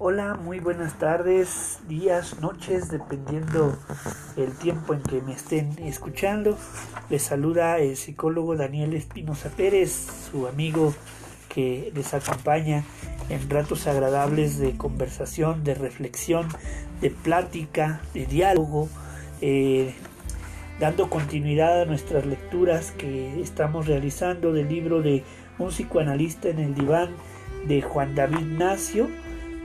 Hola, muy buenas tardes, días, noches, dependiendo el tiempo en que me estén escuchando. Les saluda el psicólogo Daniel Espinosa Pérez, su amigo que les acompaña en ratos agradables de conversación, de reflexión, de plática, de diálogo, eh, dando continuidad a nuestras lecturas que estamos realizando del libro de Un psicoanalista en el diván de Juan David Nacio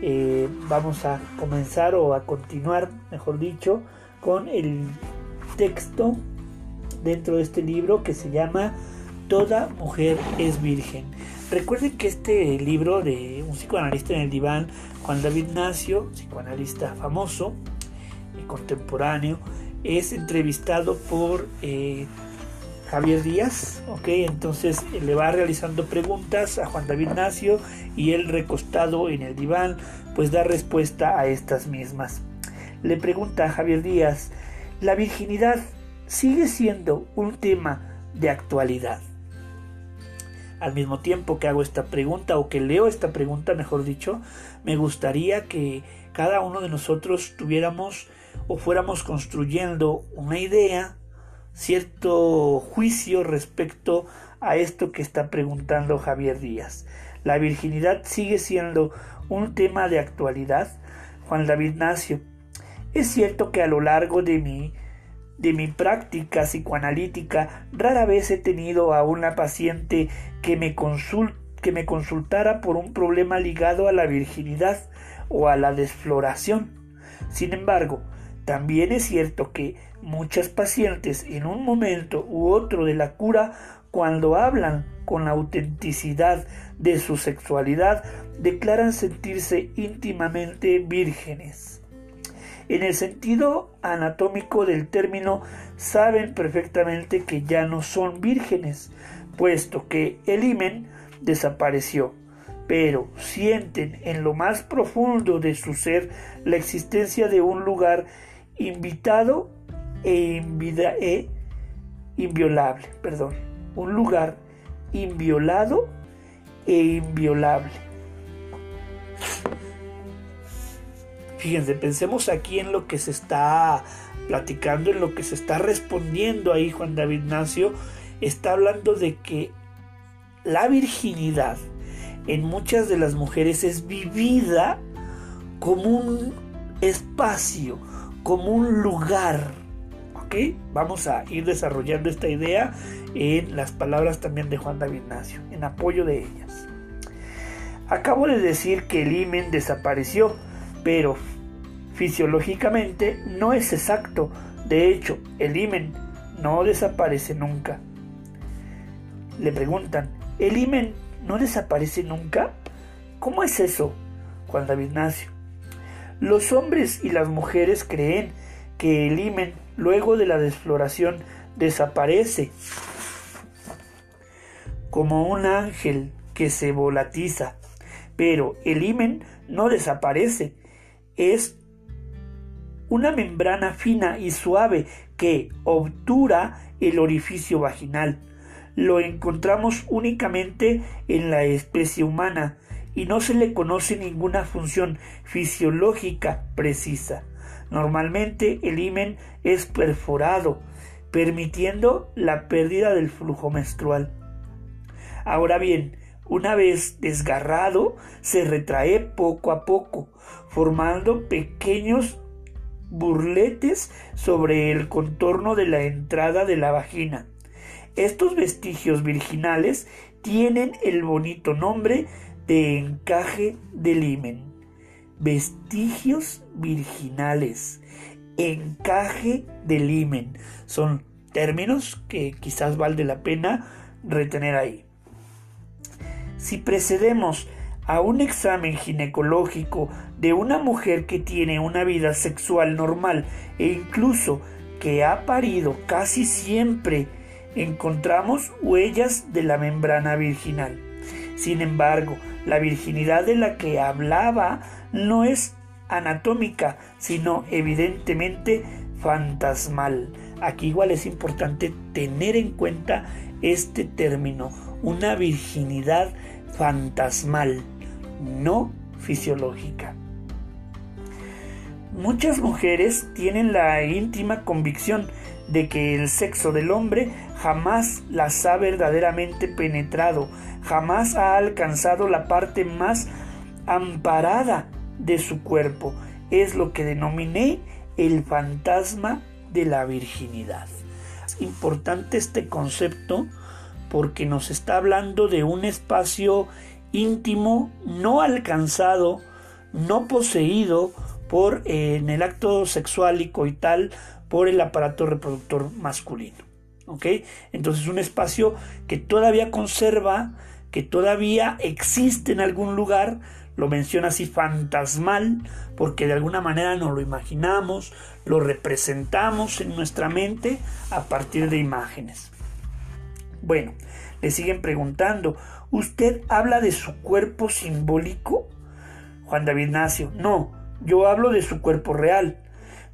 eh, vamos a comenzar o a continuar, mejor dicho, con el texto dentro de este libro que se llama Toda mujer es virgen. Recuerden que este libro de un psicoanalista en el diván, Juan David Nacio, psicoanalista famoso y contemporáneo, es entrevistado por eh, Javier Díaz, ok, entonces eh, le va realizando preguntas a Juan David Nacio y él recostado en el diván pues da respuesta a estas mismas. Le pregunta a Javier Díaz, ¿la virginidad sigue siendo un tema de actualidad? Al mismo tiempo que hago esta pregunta o que leo esta pregunta, mejor dicho, me gustaría que cada uno de nosotros tuviéramos o fuéramos construyendo una idea cierto juicio respecto a esto que está preguntando Javier Díaz. ¿La virginidad sigue siendo un tema de actualidad? Juan David Nacio. Es cierto que a lo largo de mi, de mi práctica psicoanalítica rara vez he tenido a una paciente que me, que me consultara por un problema ligado a la virginidad o a la desfloración. Sin embargo, también es cierto que muchas pacientes en un momento u otro de la cura, cuando hablan con la autenticidad de su sexualidad, declaran sentirse íntimamente vírgenes. En el sentido anatómico del término, saben perfectamente que ya no son vírgenes, puesto que el himen desapareció, pero sienten en lo más profundo de su ser la existencia de un lugar invitado e, e, inviolable, perdón, un lugar inviolado e inviolable. Fíjense, pensemos aquí en lo que se está platicando, en lo que se está respondiendo ahí Juan David Nacio, está hablando de que la virginidad en muchas de las mujeres es vivida como un espacio, como un lugar. ¿Ok? Vamos a ir desarrollando esta idea en las palabras también de Juan David Nacio, en apoyo de ellas. Acabo de decir que el himen desapareció, pero fisiológicamente no es exacto. De hecho, el himen no desaparece nunca. Le preguntan, ¿el himen no desaparece nunca? ¿Cómo es eso? Juan David Nacio. Los hombres y las mujeres creen que el himen luego de la desfloración desaparece como un ángel que se volatiza, pero el himen no desaparece, es una membrana fina y suave que obtura el orificio vaginal. Lo encontramos únicamente en la especie humana y no se le conoce ninguna función fisiológica precisa. Normalmente el himen es perforado, permitiendo la pérdida del flujo menstrual. Ahora bien, una vez desgarrado, se retrae poco a poco, formando pequeños burletes sobre el contorno de la entrada de la vagina. Estos vestigios virginales tienen el bonito nombre de encaje del himen, vestigios virginales, encaje del himen. Son términos que quizás vale la pena retener ahí. Si precedemos a un examen ginecológico de una mujer que tiene una vida sexual normal e incluso que ha parido casi siempre, encontramos huellas de la membrana virginal. Sin embargo, la virginidad de la que hablaba no es anatómica, sino evidentemente fantasmal. Aquí igual es importante tener en cuenta este término, una virginidad fantasmal, no fisiológica. Muchas mujeres tienen la íntima convicción de que el sexo del hombre jamás las ha verdaderamente penetrado, jamás ha alcanzado la parte más amparada de su cuerpo. Es lo que denominé el fantasma de la virginidad. Es importante este concepto porque nos está hablando de un espacio íntimo no alcanzado, no poseído por eh, en el acto sexual y coital por el aparato reproductor masculino. ¿Ok? Entonces un espacio que todavía conserva, que todavía existe en algún lugar, lo menciona así fantasmal, porque de alguna manera nos lo imaginamos, lo representamos en nuestra mente a partir de imágenes. Bueno, le siguen preguntando, ¿usted habla de su cuerpo simbólico? Juan David Nacio, no, yo hablo de su cuerpo real,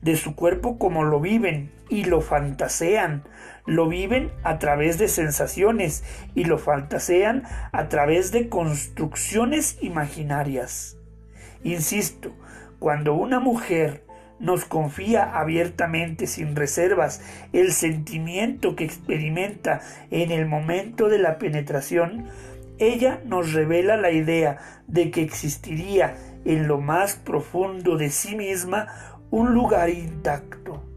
de su cuerpo como lo viven y lo fantasean, lo viven a través de sensaciones y lo fantasean a través de construcciones imaginarias. Insisto, cuando una mujer nos confía abiertamente, sin reservas, el sentimiento que experimenta en el momento de la penetración, ella nos revela la idea de que existiría en lo más profundo de sí misma un lugar intacto,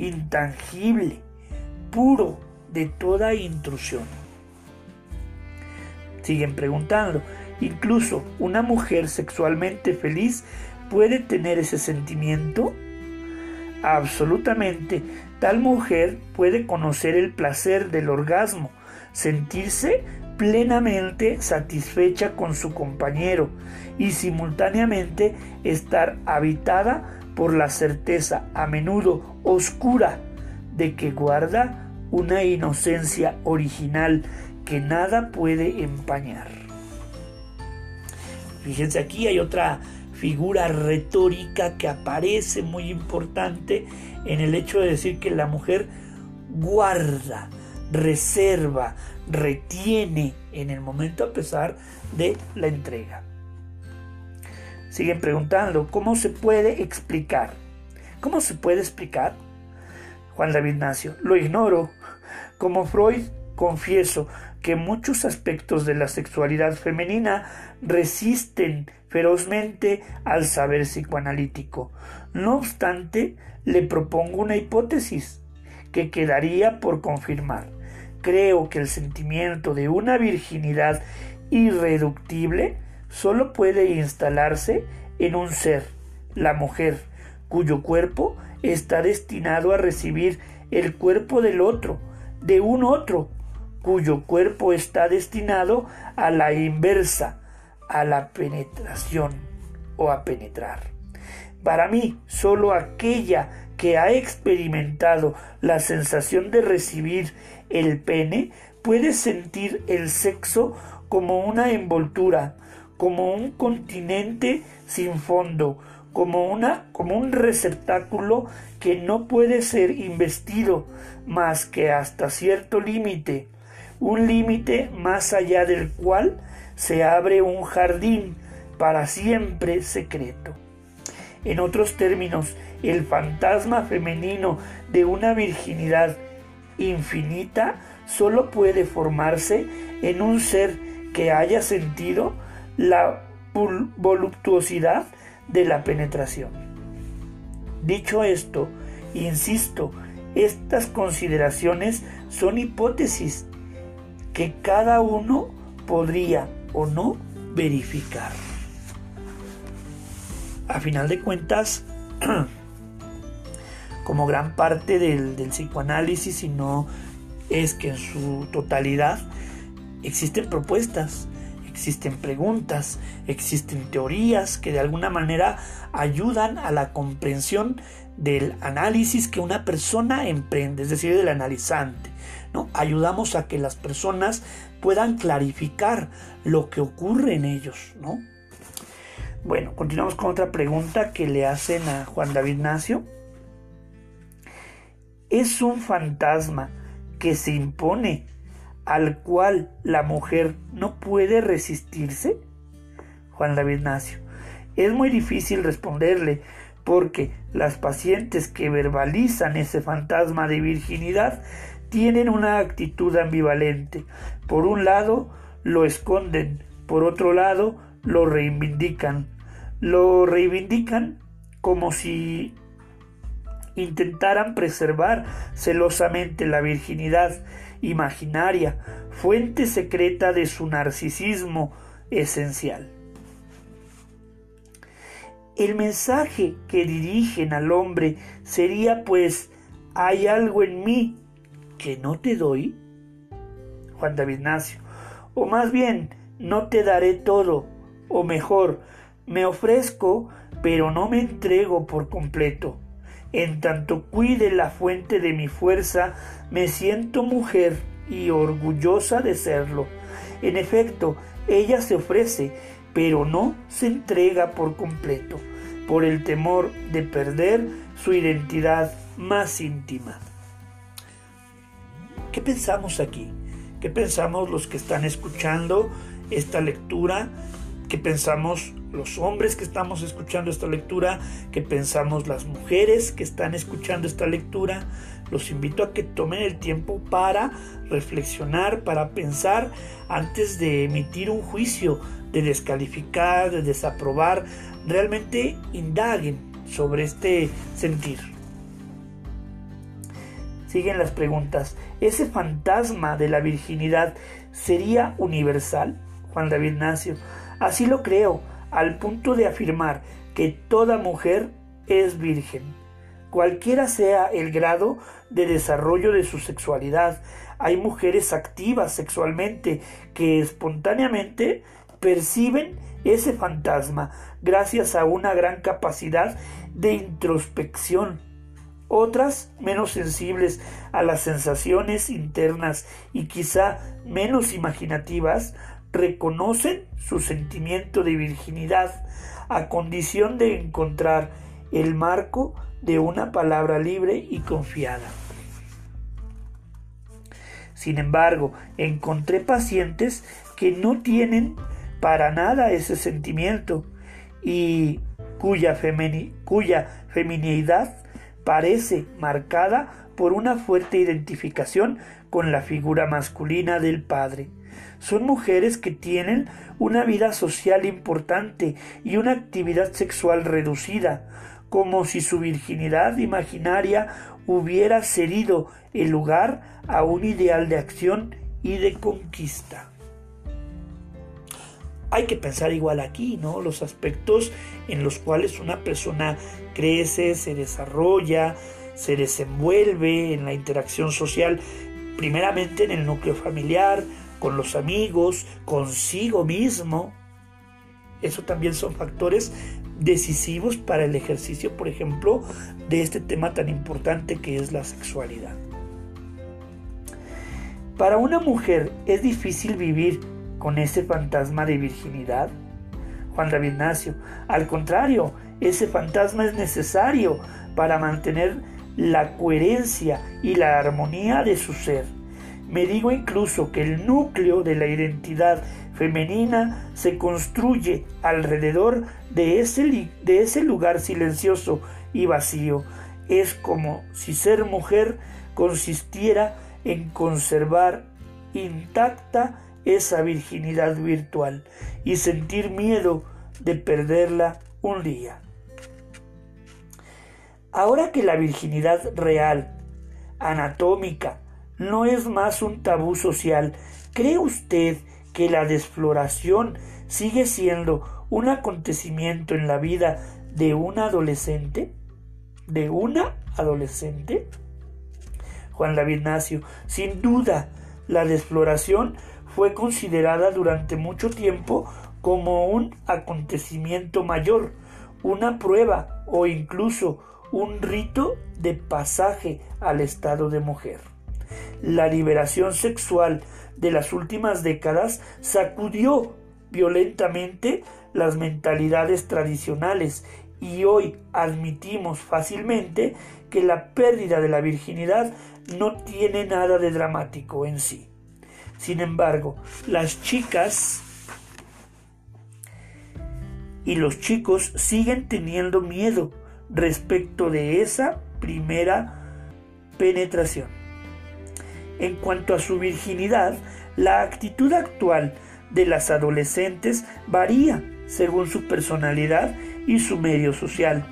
intangible, puro de toda intrusión. Siguen preguntando, incluso una mujer sexualmente feliz puede tener ese sentimiento. Absolutamente, tal mujer puede conocer el placer del orgasmo, sentirse plenamente satisfecha con su compañero y simultáneamente estar habitada por la certeza a menudo oscura de que guarda una inocencia original que nada puede empañar. Fíjense aquí hay otra figura retórica que aparece muy importante en el hecho de decir que la mujer guarda, reserva, retiene en el momento a pesar de la entrega. Siguen preguntando, ¿cómo se puede explicar? ¿Cómo se puede explicar? Juan David Nacio, lo ignoro. Como Freud, confieso que muchos aspectos de la sexualidad femenina resisten ferozmente al saber psicoanalítico. No obstante, le propongo una hipótesis que quedaría por confirmar. Creo que el sentimiento de una virginidad irreductible solo puede instalarse en un ser, la mujer, cuyo cuerpo está destinado a recibir el cuerpo del otro, de un otro, cuyo cuerpo está destinado a la inversa, a la penetración o a penetrar. Para mí, solo aquella que ha experimentado la sensación de recibir el pene puede sentir el sexo como una envoltura, como un continente sin fondo, como, una, como un receptáculo que no puede ser investido más que hasta cierto límite, un límite más allá del cual se abre un jardín para siempre secreto. En otros términos, el fantasma femenino de una virginidad infinita solo puede formarse en un ser que haya sentido la voluptuosidad de la penetración. Dicho esto, insisto, estas consideraciones son hipótesis que cada uno podría o no verificar. A final de cuentas, como gran parte del, del psicoanálisis, si no es que en su totalidad existen propuestas existen preguntas, existen teorías que de alguna manera ayudan a la comprensión del análisis que una persona emprende, es decir, del analizante. ¿no? Ayudamos a que las personas puedan clarificar lo que ocurre en ellos. ¿no? Bueno, continuamos con otra pregunta que le hacen a Juan David Nacio. ¿Es un fantasma que se impone al cual la mujer no puede resistirse? Juan David Nacio. Es muy difícil responderle, porque las pacientes que verbalizan ese fantasma de virginidad tienen una actitud ambivalente. Por un lado, lo esconden, por otro lado, lo reivindican. Lo reivindican como si intentaran preservar celosamente la virginidad imaginaria, fuente secreta de su narcisismo esencial. El mensaje que dirigen al hombre sería pues, hay algo en mí que no te doy. Juan David Nacio. O más bien, no te daré todo. O mejor, me ofrezco, pero no me entrego por completo. En tanto cuide la fuente de mi fuerza, me siento mujer y orgullosa de serlo. En efecto, ella se ofrece, pero no se entrega por completo, por el temor de perder su identidad más íntima. ¿Qué pensamos aquí? ¿Qué pensamos los que están escuchando esta lectura? ¿Qué pensamos los hombres que estamos escuchando esta lectura, que pensamos las mujeres que están escuchando esta lectura. Los invito a que tomen el tiempo para reflexionar, para pensar antes de emitir un juicio, de descalificar, de desaprobar. Realmente indaguen sobre este sentir. Siguen las preguntas. ¿Ese fantasma de la virginidad sería universal? Juan David Nacio. Así lo creo al punto de afirmar que toda mujer es virgen, cualquiera sea el grado de desarrollo de su sexualidad. Hay mujeres activas sexualmente que espontáneamente perciben ese fantasma gracias a una gran capacidad de introspección. Otras, menos sensibles a las sensaciones internas y quizá menos imaginativas, reconocen su sentimiento de virginidad a condición de encontrar el marco de una palabra libre y confiada. Sin embargo, encontré pacientes que no tienen para nada ese sentimiento y cuya, cuya feminidad parece marcada por una fuerte identificación con la figura masculina del padre. Son mujeres que tienen una vida social importante y una actividad sexual reducida, como si su virginidad imaginaria hubiera cedido el lugar a un ideal de acción y de conquista. Hay que pensar igual aquí, ¿no? Los aspectos en los cuales una persona crece, se desarrolla, se desenvuelve en la interacción social, primeramente en el núcleo familiar, con los amigos, consigo mismo. Eso también son factores decisivos para el ejercicio, por ejemplo, de este tema tan importante que es la sexualidad. Para una mujer es difícil vivir con ese fantasma de virginidad. Juan David Nacio, al contrario, ese fantasma es necesario para mantener la coherencia y la armonía de su ser. Me digo incluso que el núcleo de la identidad femenina se construye alrededor de ese, de ese lugar silencioso y vacío. Es como si ser mujer consistiera en conservar intacta esa virginidad virtual y sentir miedo de perderla un día. Ahora que la virginidad real, anatómica, no es más un tabú social. ¿Cree usted que la desfloración sigue siendo un acontecimiento en la vida de una adolescente? ¿De una adolescente? Juan David Nacio, sin duda, la desfloración fue considerada durante mucho tiempo como un acontecimiento mayor, una prueba o incluso un rito de pasaje al estado de mujer. La liberación sexual de las últimas décadas sacudió violentamente las mentalidades tradicionales y hoy admitimos fácilmente que la pérdida de la virginidad no tiene nada de dramático en sí. Sin embargo, las chicas y los chicos siguen teniendo miedo respecto de esa primera penetración. En cuanto a su virginidad, la actitud actual de las adolescentes varía según su personalidad y su medio social.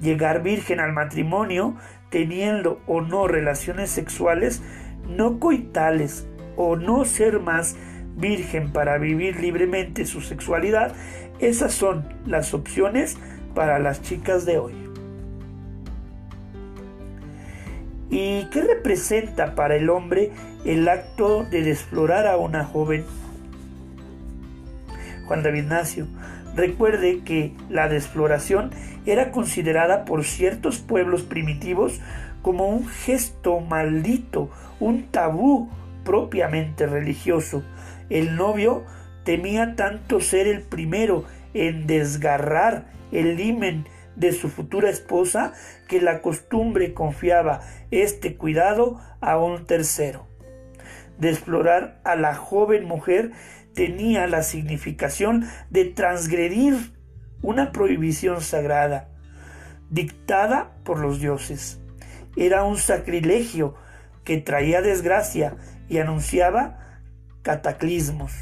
Llegar virgen al matrimonio, teniendo o no relaciones sexuales no coitales, o no ser más virgen para vivir libremente su sexualidad, esas son las opciones para las chicas de hoy. ¿Y qué representa para el hombre el acto de desflorar a una joven? Juan David Nacio, recuerde que la desfloración era considerada por ciertos pueblos primitivos como un gesto maldito, un tabú propiamente religioso. El novio temía tanto ser el primero en desgarrar el himen de su futura esposa que la costumbre confiaba este cuidado a un tercero. Desflorar a la joven mujer tenía la significación de transgredir una prohibición sagrada, dictada por los dioses. Era un sacrilegio que traía desgracia y anunciaba cataclismos.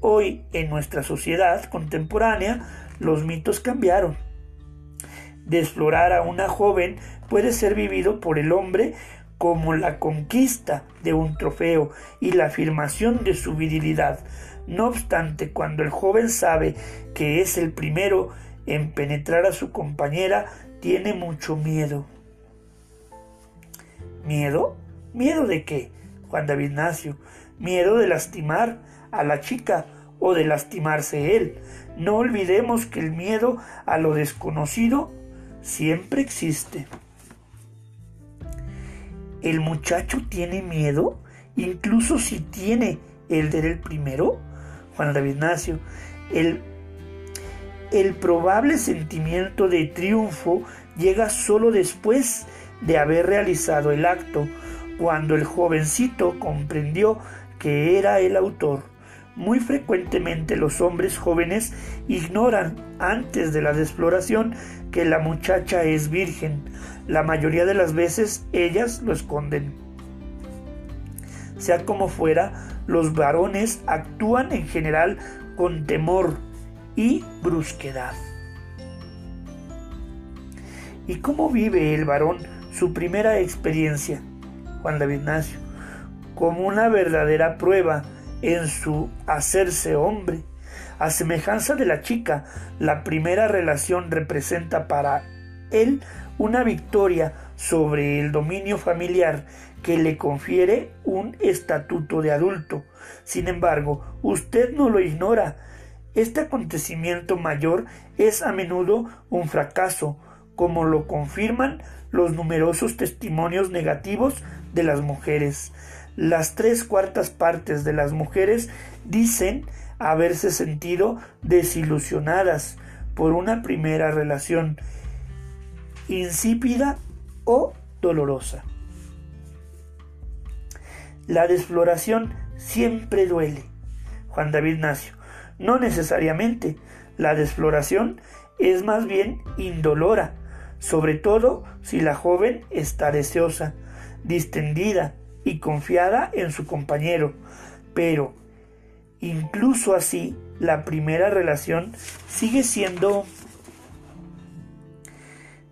Hoy en nuestra sociedad contemporánea los mitos cambiaron. Desflorar a una joven puede ser vivido por el hombre como la conquista de un trofeo y la afirmación de su virilidad. No obstante, cuando el joven sabe que es el primero en penetrar a su compañera, tiene mucho miedo. ¿Miedo? ¿Miedo de qué? Juan David Nacio. Miedo de lastimar a la chica o de lastimarse él. No olvidemos que el miedo a lo desconocido siempre existe. ¿El muchacho tiene miedo? Incluso si tiene el de el primero. Juan David Nacio. El, el probable sentimiento de triunfo llega solo después de haber realizado el acto, cuando el jovencito comprendió que era el autor. Muy frecuentemente los hombres jóvenes ignoran antes de la desfloración que la muchacha es virgen. La mayoría de las veces ellas lo esconden. Sea como fuera, los varones actúan en general con temor y brusquedad. ¿Y cómo vive el varón su primera experiencia, Juan David Ignacio, como una verdadera prueba en su hacerse hombre. A semejanza de la chica, la primera relación representa para él una victoria sobre el dominio familiar que le confiere un estatuto de adulto. Sin embargo, usted no lo ignora. Este acontecimiento mayor es a menudo un fracaso, como lo confirman los numerosos testimonios negativos de las mujeres. Las tres cuartas partes de las mujeres dicen haberse sentido desilusionadas por una primera relación insípida o dolorosa. La desfloración siempre duele. Juan David Nacio. No necesariamente. La desfloración es más bien indolora sobre todo si la joven está deseosa, distendida y confiada en su compañero. Pero, incluso así, la primera relación sigue siendo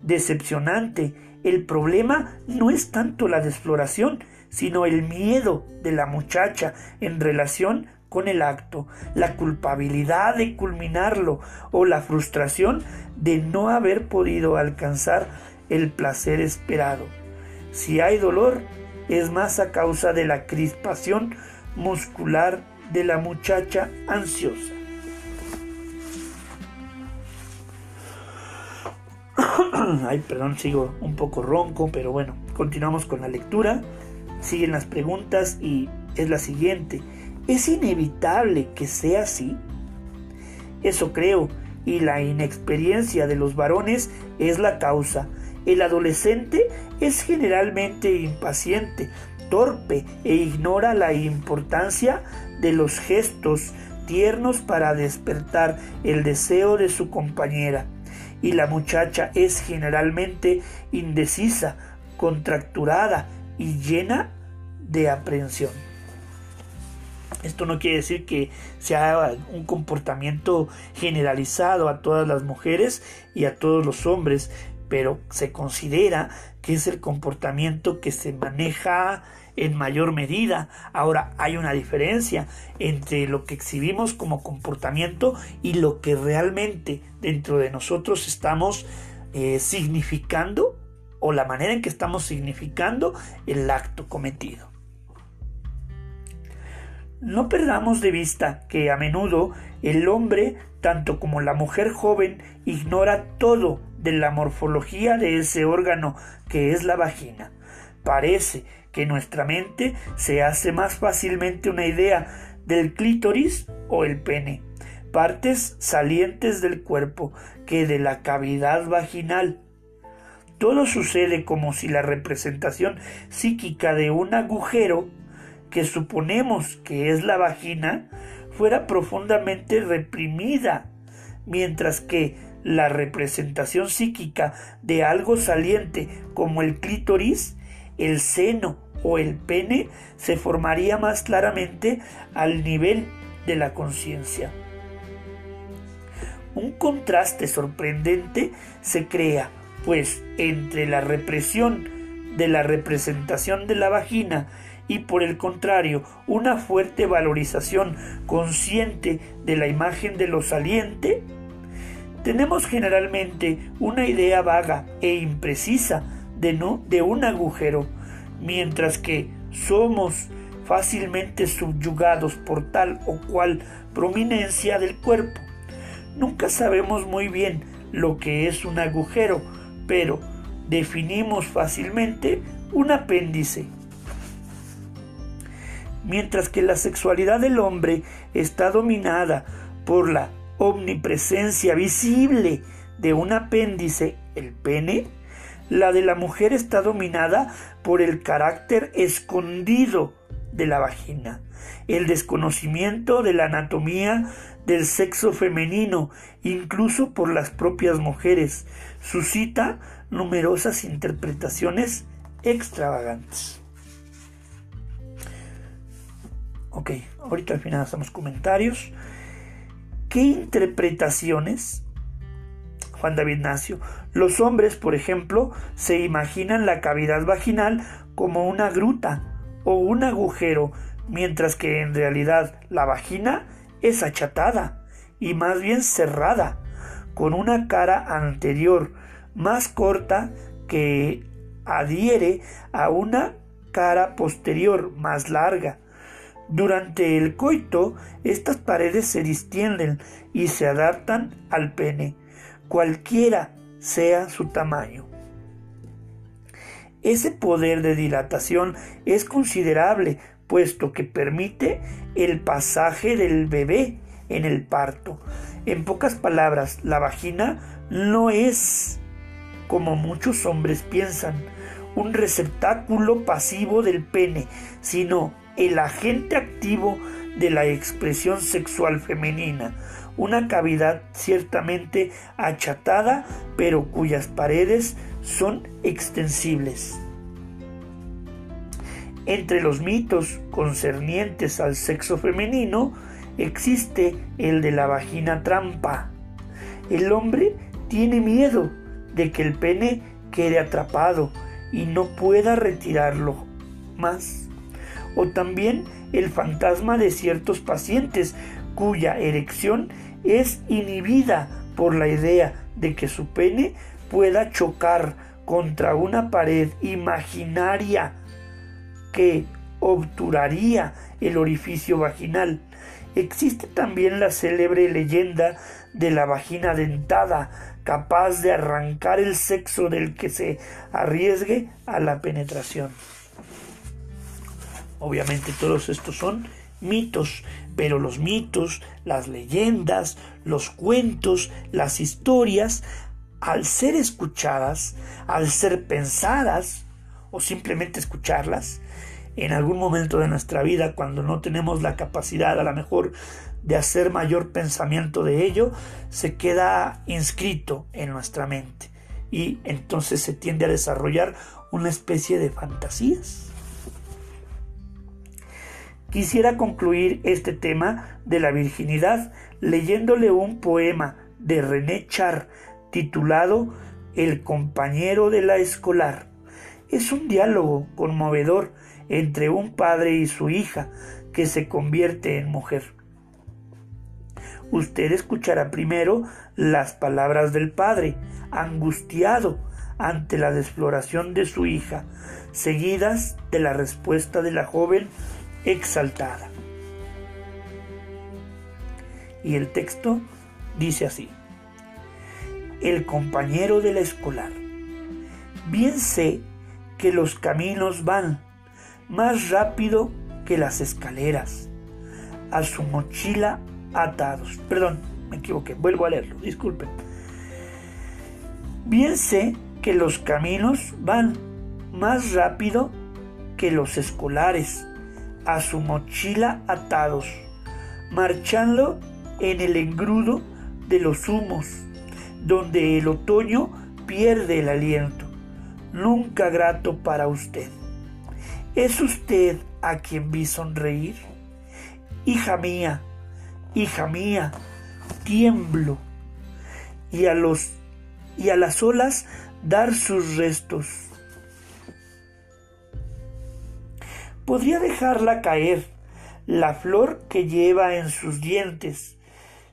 decepcionante. El problema no es tanto la desfloración, sino el miedo de la muchacha en relación con el acto, la culpabilidad de culminarlo o la frustración de no haber podido alcanzar el placer esperado. Si hay dolor, es más a causa de la crispación muscular de la muchacha ansiosa. Ay, perdón, sigo un poco ronco, pero bueno, continuamos con la lectura. Siguen las preguntas y es la siguiente. ¿Es inevitable que sea así? Eso creo, y la inexperiencia de los varones es la causa. El adolescente es generalmente impaciente, torpe e ignora la importancia de los gestos tiernos para despertar el deseo de su compañera. y la muchacha es generalmente indecisa, contracturada y llena de aprensión. Esto no quiere decir que sea un comportamiento generalizado a todas las mujeres y a todos los hombres, pero se considera que es el comportamiento que se maneja en mayor medida. Ahora hay una diferencia entre lo que exhibimos como comportamiento y lo que realmente dentro de nosotros estamos eh, significando o la manera en que estamos significando el acto cometido. No perdamos de vista que a menudo el hombre, tanto como la mujer joven, ignora todo de la morfología de ese órgano que es la vagina. Parece que nuestra mente se hace más fácilmente una idea del clítoris o el pene, partes salientes del cuerpo, que de la cavidad vaginal. Todo sucede como si la representación psíquica de un agujero que suponemos que es la vagina fuera profundamente reprimida, mientras que la representación psíquica de algo saliente como el clítoris, el seno o el pene se formaría más claramente al nivel de la conciencia. Un contraste sorprendente se crea, pues entre la represión de la representación de la vagina y por el contrario una fuerte valorización consciente de la imagen de lo saliente, tenemos generalmente una idea vaga e imprecisa de, un agujero, mientras que somos fácilmente subyugados por tal o cual prominencia del cuerpo. Nunca sabemos muy bien lo que es un agujero, pero definimos fácilmente un apéndice mientras que la sexualidad del hombre está dominada por la omnipresencia visible de un apéndice, el pene, la de la mujer está dominada por el carácter escondido de la vagina, el desconocimiento de la anatomía del sexo femenino, incluso por las propias mujeres, suscita numerosas interpretaciones extravagantes. Ok, ahorita al final hacemos comentarios. ¿Qué interpretaciones, Juan David Nacio? Los hombres, por ejemplo, se imaginan la cavidad vaginal como una gruta o un agujero, mientras que en realidad la vagina es achatada y más bien cerrada, con una cara anterior más corta que adhiere a una cara posterior más larga durante el coito, estas paredes se distienden y se adaptan al pene, cualquiera sea su tamaño. Ese poder de dilatación es considerable, puesto que permite el pasaje del bebé en el parto. En pocas palabras, la vagina no es, como muchos hombres piensan, un receptáculo pasivo del pene, sino el agente activo de la expresión sexual femenina, una cavidad ciertamente achatada, pero cuyas paredes son extensibles. Entre los mitos concernientes al sexo femenino existe el de la vagina trampa. El hombre tiene miedo de que el pene quede atrapado y no pueda retirarlo más o también el fantasma de ciertos pacientes cuya erección es inhibida por la idea de que su pene pueda chocar contra una pared imaginaria que obturaría el orificio vaginal. Existe también la célebre leyenda de la vagina dentada, capaz de arrancar el sexo del que se arriesgue a la penetración. Obviamente todos estos son mitos, pero los mitos, las leyendas, los cuentos, las historias, al ser escuchadas, al ser pensadas o simplemente escucharlas, en algún momento de nuestra vida, cuando no tenemos la capacidad a lo mejor de hacer mayor pensamiento de ello, se queda inscrito en nuestra mente y entonces se tiende a desarrollar una especie de fantasías. Quisiera concluir este tema de la virginidad leyéndole un poema de René Char titulado El compañero de la escolar. Es un diálogo conmovedor entre un padre y su hija que se convierte en mujer. Usted escuchará primero las palabras del padre, angustiado ante la desfloración de su hija, seguidas de la respuesta de la joven exaltada. Y el texto dice así, el compañero de la escolar, bien sé que los caminos van más rápido que las escaleras, a su mochila atados. Perdón, me equivoqué, vuelvo a leerlo, disculpen. Bien sé que los caminos van más rápido que los escolares, a su mochila atados, marchando en el engrudo de los humos, donde el otoño pierde el aliento, nunca grato para usted. ¿Es usted a quien vi sonreír? Hija mía, hija mía, tiemblo, y a los y a las olas dar sus restos. Podría dejarla caer la flor que lleva en sus dientes,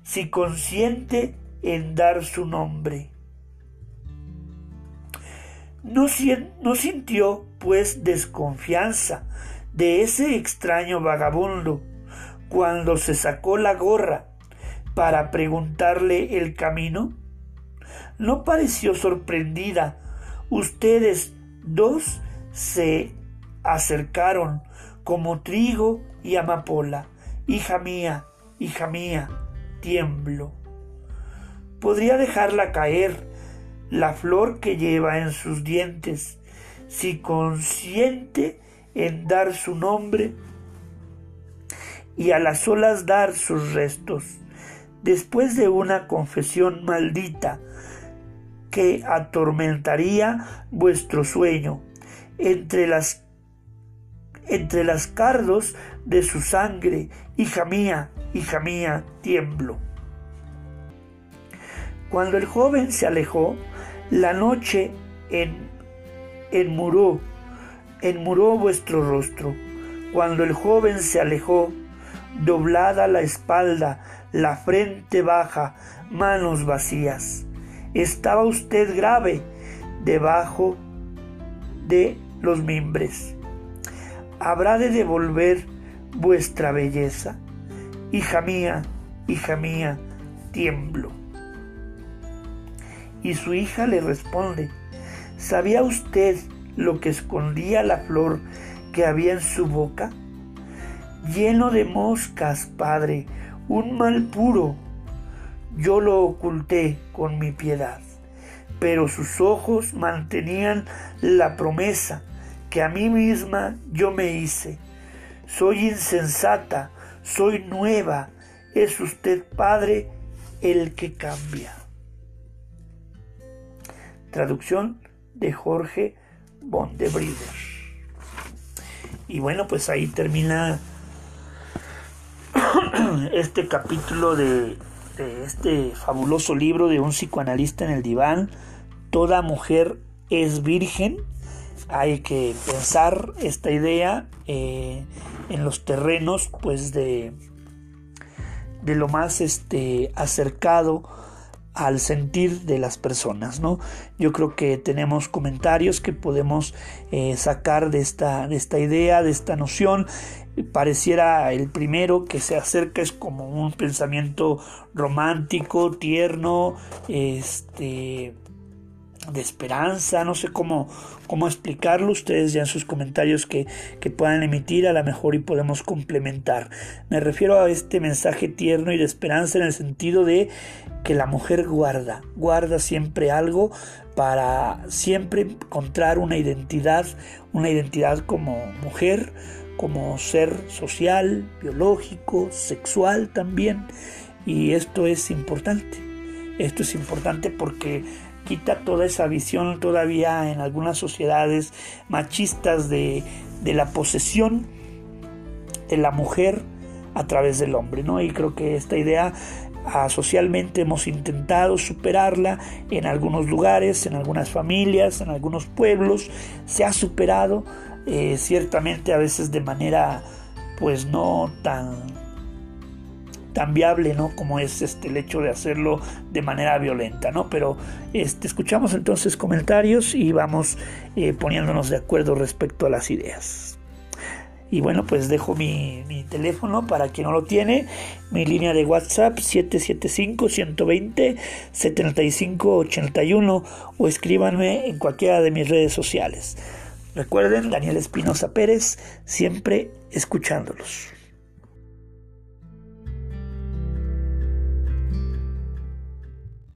si consciente en dar su nombre. No, no sintió, pues, desconfianza de ese extraño vagabundo cuando se sacó la gorra para preguntarle el camino? ¿No pareció sorprendida? Ustedes dos se acercaron como trigo y amapola. Hija mía, hija mía, tiemblo. Podría dejarla caer la flor que lleva en sus dientes, si consciente en dar su nombre y a las olas dar sus restos, después de una confesión maldita que atormentaría vuestro sueño entre las entre las cardos de su sangre, hija mía, hija mía, tiemblo. Cuando el joven se alejó, la noche en, enmuró, enmuró vuestro rostro. Cuando el joven se alejó, doblada la espalda, la frente baja, manos vacías. Estaba usted grave debajo de los mimbres. ¿Habrá de devolver vuestra belleza? Hija mía, hija mía, tiemblo. Y su hija le responde, ¿sabía usted lo que escondía la flor que había en su boca? lleno de moscas, Padre, un mal puro. Yo lo oculté con mi piedad, pero sus ojos mantenían la promesa que a mí misma yo me hice. Soy insensata, soy nueva, es usted, Padre, el que cambia. Traducción de Jorge Bondebrider. Y bueno, pues ahí termina este capítulo de, este fabuloso libro de un psicoanalista en el diván, Toda mujer es virgen. Hay que pensar esta idea eh, en los terrenos pues de, de lo más este, acercado al sentir de las personas, ¿no? Yo creo que tenemos comentarios que podemos eh, sacar de esta, de esta idea, de esta noción pareciera el primero que se acerca es como un pensamiento romántico, tierno, este de esperanza, no sé cómo, cómo explicarlo, ustedes ya en sus comentarios que, que puedan emitir a lo mejor y podemos complementar. Me refiero a este mensaje tierno y de esperanza en el sentido de que la mujer guarda, guarda siempre algo para siempre encontrar una identidad, una identidad como mujer, como ser social, biológico, sexual también. Y esto es importante. Esto es importante porque quita toda esa visión todavía en algunas sociedades machistas de, de la posesión de la mujer a través del hombre, ¿no? Y creo que esta idea ah, socialmente hemos intentado superarla en algunos lugares, en algunas familias, en algunos pueblos, se ha superado eh, ciertamente a veces de manera pues no tan tan viable no como es este el hecho de hacerlo de manera violenta no pero este escuchamos entonces comentarios y vamos eh, poniéndonos de acuerdo respecto a las ideas. Y bueno, pues dejo mi, teléfono para quien no lo tiene, mi línea de WhatsApp 775-120-7581 o escríbanme en cualquiera de mis redes sociales. Recuerden, Daniel Espinosa Pérez, siempre escuchándolos.